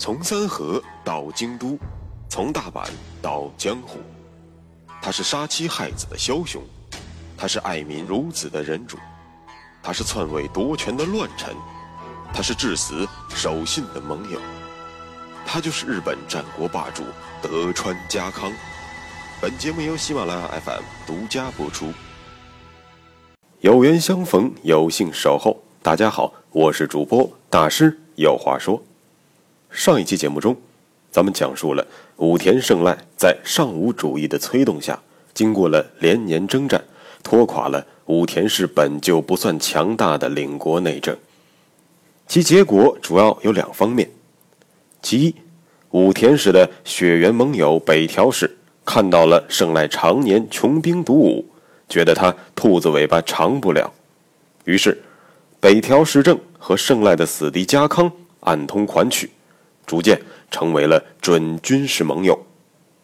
从三河到京都，从大阪到江湖，他是杀妻害子的枭雄，他是爱民如子的仁主，他是篡位夺权的乱臣，他是至死守信的盟友，他就是日本战国霸主德川家康。本节目由喜马拉雅 FM 独家播出。有缘相逢，有幸守候。大家好，我是主播大师，有话说。上一期节目中，咱们讲述了武田胜赖在尚武主义的催动下，经过了连年征战，拖垮了武田氏本就不算强大的领国内政。其结果主要有两方面：其一，武田氏的血缘盟友北条氏看到了胜赖常年穷兵黩武，觉得他兔子尾巴长不了，于是北条氏政和胜赖的死敌家康暗通款曲。逐渐成为了准军事盟友，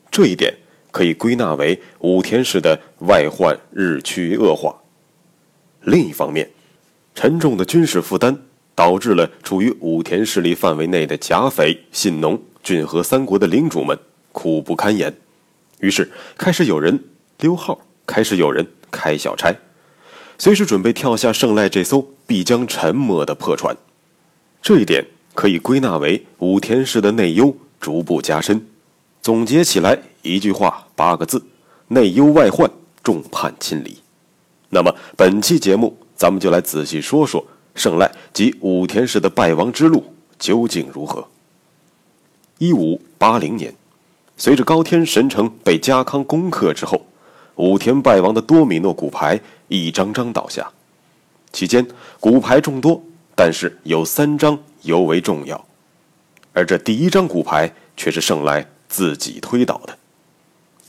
这一点可以归纳为武田氏的外患日趋恶化。另一方面，沉重的军事负担导致了处于武田势力范围内的甲斐、信浓、骏河三国的领主们苦不堪言，于是开始有人溜号，开始有人开小差，随时准备跳下胜赖这艘必将沉没的破船。这一点。可以归纳为武田氏的内忧逐步加深。总结起来一句话，八个字：内忧外患，众叛亲离。那么本期节目，咱们就来仔细说说胜赖及武田氏的败亡之路究竟如何。一五八零年，随着高天神城被家康攻克之后，武田败亡的多米诺骨牌一张张倒下。期间骨牌众多，但是有三张。尤为重要，而这第一张骨牌却是胜赖自己推倒的。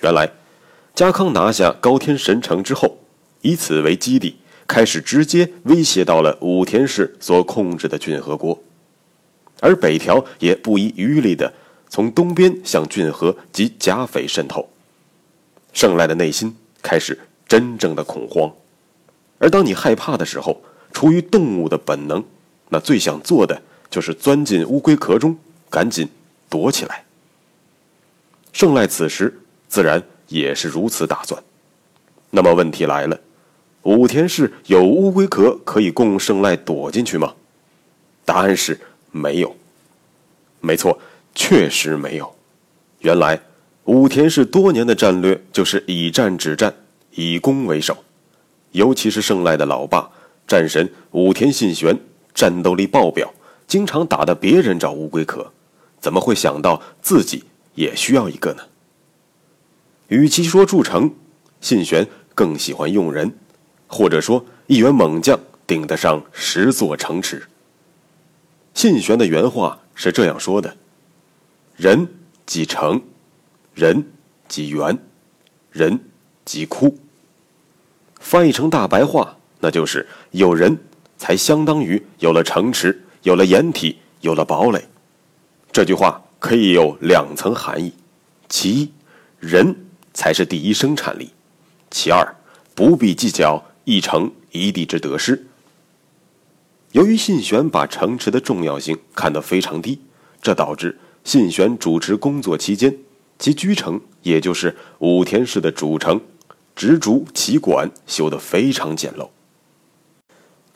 原来，家康拿下高天神城之后，以此为基地，开始直接威胁到了武田氏所控制的骏河国，而北条也不遗余力的从东边向骏河及甲斐渗透。胜赖的内心开始真正的恐慌，而当你害怕的时候，出于动物的本能，那最想做的。就是钻进乌龟壳中，赶紧躲起来。胜赖此时自然也是如此打算。那么问题来了，武田氏有乌龟壳可以供胜赖躲进去吗？答案是没有。没错，确实没有。原来武田氏多年的战略就是以战止战，以攻为守。尤其是胜赖的老爸战神武田信玄，战斗力爆表。经常打的别人找乌龟壳，怎么会想到自己也需要一个呢？与其说筑城，信玄更喜欢用人，或者说一员猛将顶得上十座城池。信玄的原话是这样说的：“人即城，人即园，人即窟。”翻译成大白话，那就是有人才相当于有了城池。有了掩体，有了堡垒，这句话可以有两层含义：其一，人才是第一生产力；其二，不必计较一城一地之得失。由于信玄把城池的重要性看得非常低，这导致信玄主持工作期间，其居城，也就是武田氏的主城直竹旗馆，修得非常简陋。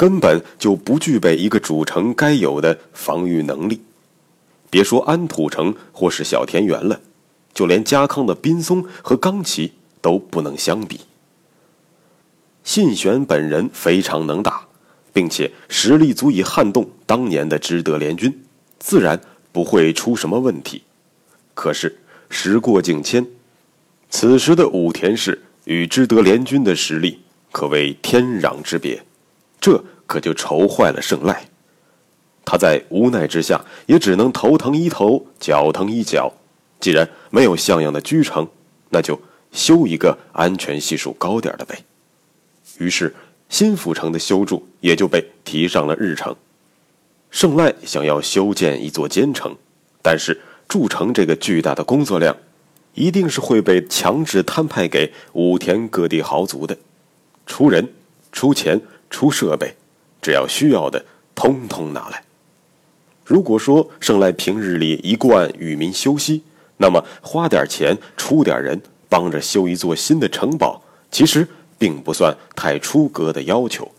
根本就不具备一个主城该有的防御能力，别说安土城或是小田园了，就连家康的滨松和冈崎都不能相比。信玄本人非常能打，并且实力足以撼动当年的知德联军，自然不会出什么问题。可是时过境迁，此时的武田氏与知德联军的实力可谓天壤之别。这可就愁坏了胜赖，他在无奈之下，也只能头疼一头，脚疼一脚。既然没有像样的居城，那就修一个安全系数高点的呗。于是新府城的修筑也就被提上了日程。胜赖想要修建一座坚城，但是筑城这个巨大的工作量，一定是会被强制摊派给武田各地豪族的，出人出钱。出设备，只要需要的，通通拿来。如果说盛赖平日里一贯与民休息，那么花点钱出点人，帮着修一座新的城堡，其实并不算太出格的要求。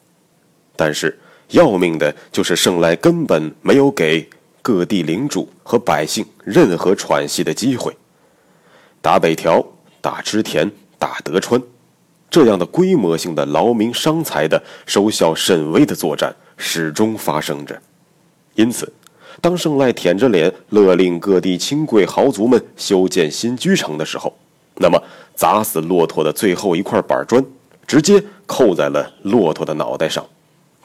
但是要命的就是盛赖根本没有给各地领主和百姓任何喘息的机会。打北条、打织田、打德川，这样的规模性的劳民伤财的收效甚微的作战始终发生着。因此。当圣赖舔着脸勒令各地亲贵豪族们修建新居城的时候，那么砸死骆驼的最后一块板砖，直接扣在了骆驼的脑袋上，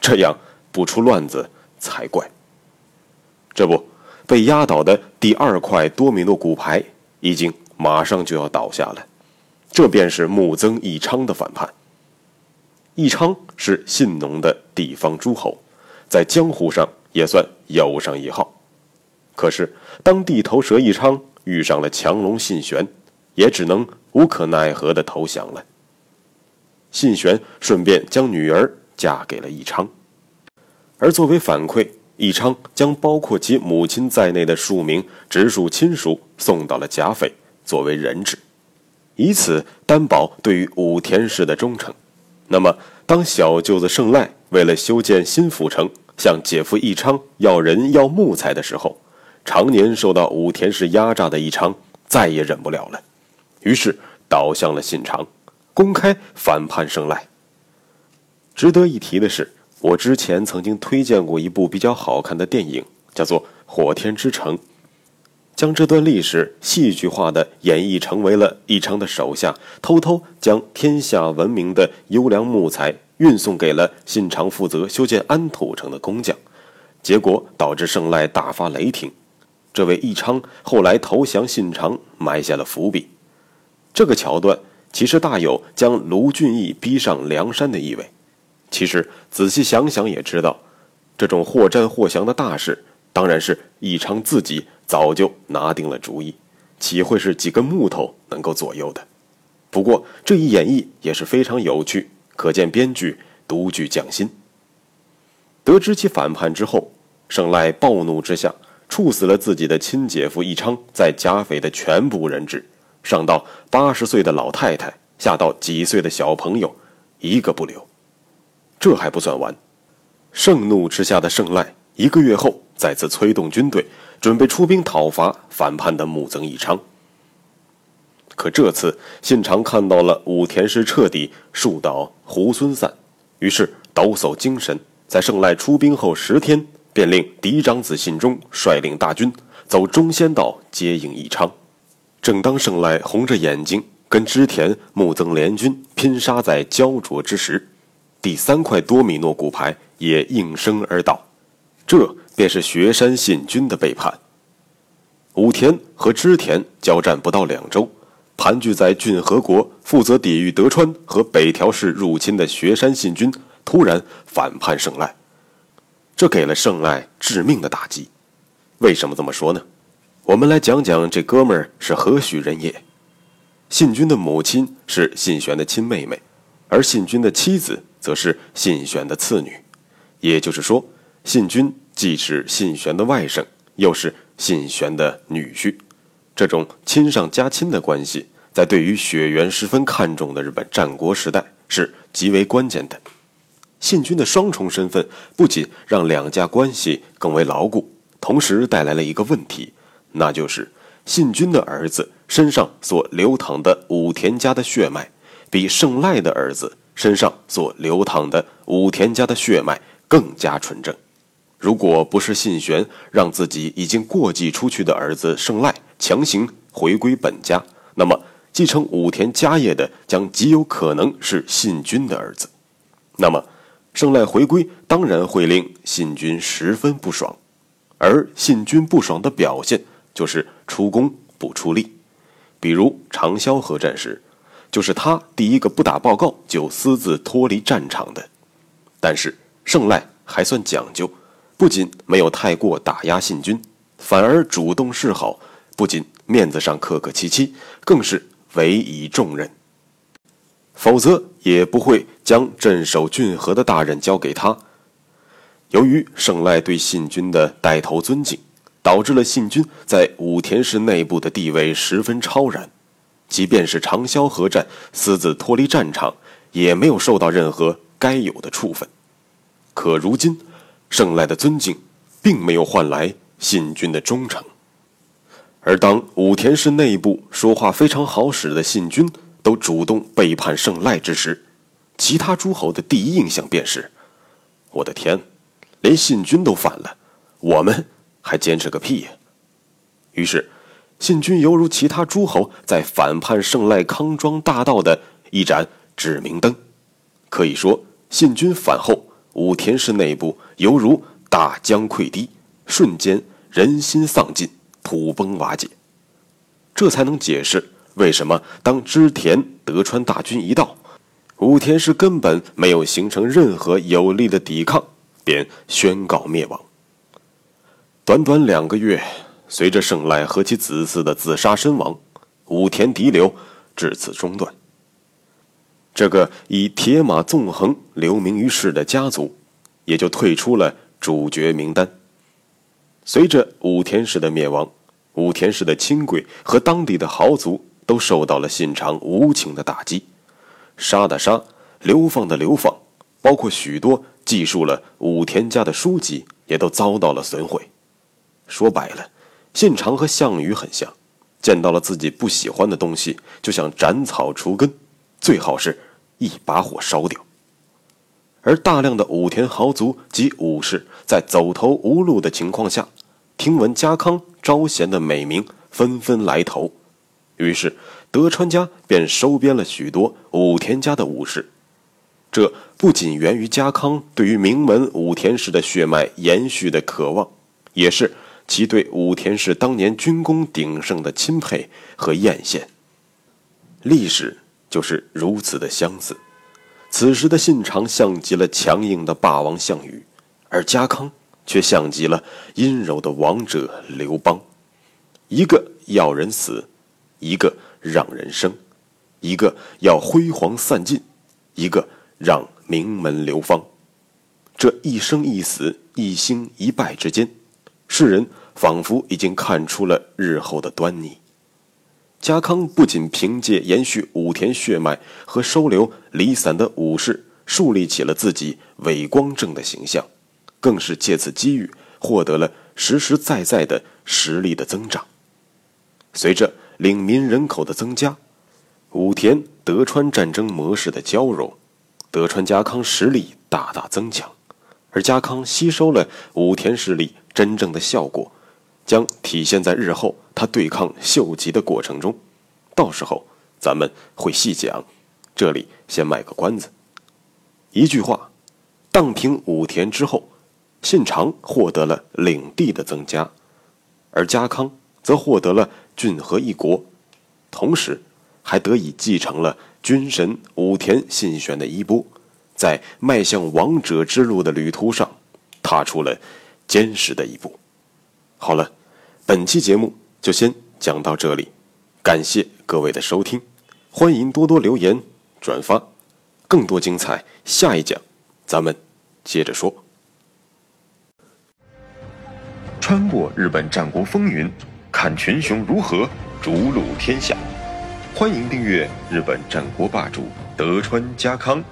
这样不出乱子才怪。这不，被压倒的第二块多米诺骨牌已经马上就要倒下了，这便是穆曾义昌的反叛。义昌是信农的地方诸侯，在江湖上。也算有上一号，可是当地头蛇义昌遇上了强龙信玄，也只能无可奈何的投降了。信玄顺便将女儿嫁给了义昌，而作为反馈，义昌将包括其母亲在内的数名直属亲属送到了甲斐作为人质，以此担保对于武田氏的忠诚。那么，当小舅子胜赖为了修建新府城，向姐夫义昌要人要木材的时候，常年受到武田氏压榨的义昌再也忍不了了，于是倒向了信长，公开反叛胜赖。值得一提的是，我之前曾经推荐过一部比较好看的电影，叫做《火天之城》，将这段历史戏剧化的演绎成为了义昌的手下偷偷将天下闻名的优良木材。运送给了信长负责修建安土城的工匠，结果导致胜赖大发雷霆。这位义昌后来投降信长，埋下了伏笔。这个桥段其实大有将卢俊义逼上梁山的意味。其实仔细想想也知道，这种或战或降的大事，当然是义昌自己早就拿定了主意，岂会是几根木头能够左右的？不过这一演绎也是非常有趣。可见编剧独具匠心。得知其反叛之后，胜赖暴怒之下，处死了自己的亲姐夫义昌在甲斐的全部人质，上到八十岁的老太太，下到几岁的小朋友，一个不留。这还不算完，盛怒之下的胜赖一个月后再次催动军队，准备出兵讨伐反叛的木曾义昌。可这次信长看到了武田氏彻底树倒猢狲散，于是抖擞精神，在胜赖出兵后十天，便令嫡长子信忠率领大军走中仙道接应义昌。正当胜赖红着眼睛跟织田木曾联军拼杀在焦灼之时，第三块多米诺骨牌也应声而倒，这便是雪山信军的背叛。武田和织田交战不到两周。盘踞在骏河国，负责抵御德川和北条氏入侵的雪山信军突然反叛胜赖，这给了胜赖致命的打击。为什么这么说呢？我们来讲讲这哥们儿是何许人也。信军的母亲是信玄的亲妹妹，而信军的妻子则是信玄的次女，也就是说，信君既是信玄的外甥，又是信玄的女婿。这种亲上加亲的关系，在对于血缘十分看重的日本战国时代是极为关键的。信君的双重身份不仅让两家关系更为牢固，同时带来了一个问题，那就是信君的儿子身上所流淌的武田家的血脉，比胜赖的儿子身上所流淌的武田家的血脉更加纯正。如果不是信玄让自己已经过继出去的儿子胜赖强行回归本家，那么继承武田家业的将极有可能是信君的儿子。那么，胜赖回归当然会令信君十分不爽，而信君不爽的表现就是出工不出力。比如长萧河战时，就是他第一个不打报告就私自脱离战场的。但是胜赖还算讲究。不仅没有太过打压信君，反而主动示好，不仅面子上客客气气，更是委以重任。否则也不会将镇守郡河的大任交给他。由于胜赖对信君的带头尊敬，导致了信君在武田氏内部的地位十分超然。即便是长萧河战私自脱离战场，也没有受到任何该有的处分。可如今，胜赖的尊敬，并没有换来信君的忠诚。而当武田氏内部说话非常好使的信君都主动背叛胜赖之时，其他诸侯的第一印象便是：我的天，连信君都反了，我们还坚持个屁呀！于是，信君犹如其他诸侯在反叛胜赖康庄大道的一盏指明灯。可以说，信君反后，武田氏内部犹如大江溃堤，瞬间人心丧尽。土崩瓦解，这才能解释为什么当织田德川大军一到，武田氏根本没有形成任何有力的抵抗，便宣告灭亡。短短两个月，随着胜赖和其子嗣的自杀身亡，武田嫡流至此中断。这个以铁马纵横留名于世的家族，也就退出了主角名单。随着武田氏的灭亡。武田氏的亲贵和当地的豪族都受到了信长无情的打击，杀的杀，流放的流放，包括许多记述了武田家的书籍也都遭到了损毁。说白了，信长和项羽很像，见到了自己不喜欢的东西就想斩草除根，最好是一把火烧掉。而大量的武田豪族及武士在走投无路的情况下，听闻家康。招贤的美名纷纷来投，于是德川家便收编了许多武田家的武士。这不仅源于家康对于名门武田氏的血脉延续的渴望，也是其对武田氏当年军功鼎盛的钦佩和艳羡。历史就是如此的相似。此时的信长像极了强硬的霸王项羽，而家康。却像极了阴柔的王者刘邦，一个要人死，一个让人生，一个要辉煌散尽，一个让名门流芳。这一生一死、一兴一败之间，世人仿佛已经看出了日后的端倪。家康不仅凭借延续武田血脉和收留离散的武士，树立起了自己伟光正的形象。更是借此机遇获得了实实在在的实力的增长。随着领民人口的增加，武田德川战争模式的交融，德川家康实力大大增强。而家康吸收了武田势力真正的效果，将体现在日后他对抗秀吉的过程中。到时候咱们会细讲，这里先卖个关子。一句话，荡平武田之后。信长获得了领地的增加，而家康则获得了郡和一国，同时还得以继承了军神武田信玄的衣钵，在迈向王者之路的旅途上踏出了坚实的一步。好了，本期节目就先讲到这里，感谢各位的收听，欢迎多多留言转发，更多精彩下一讲咱们接着说。穿过日本战国风云，看群雄如何逐鹿天下。欢迎订阅日本战国霸主德川家康，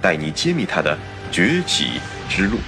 带你揭秘他的崛起之路。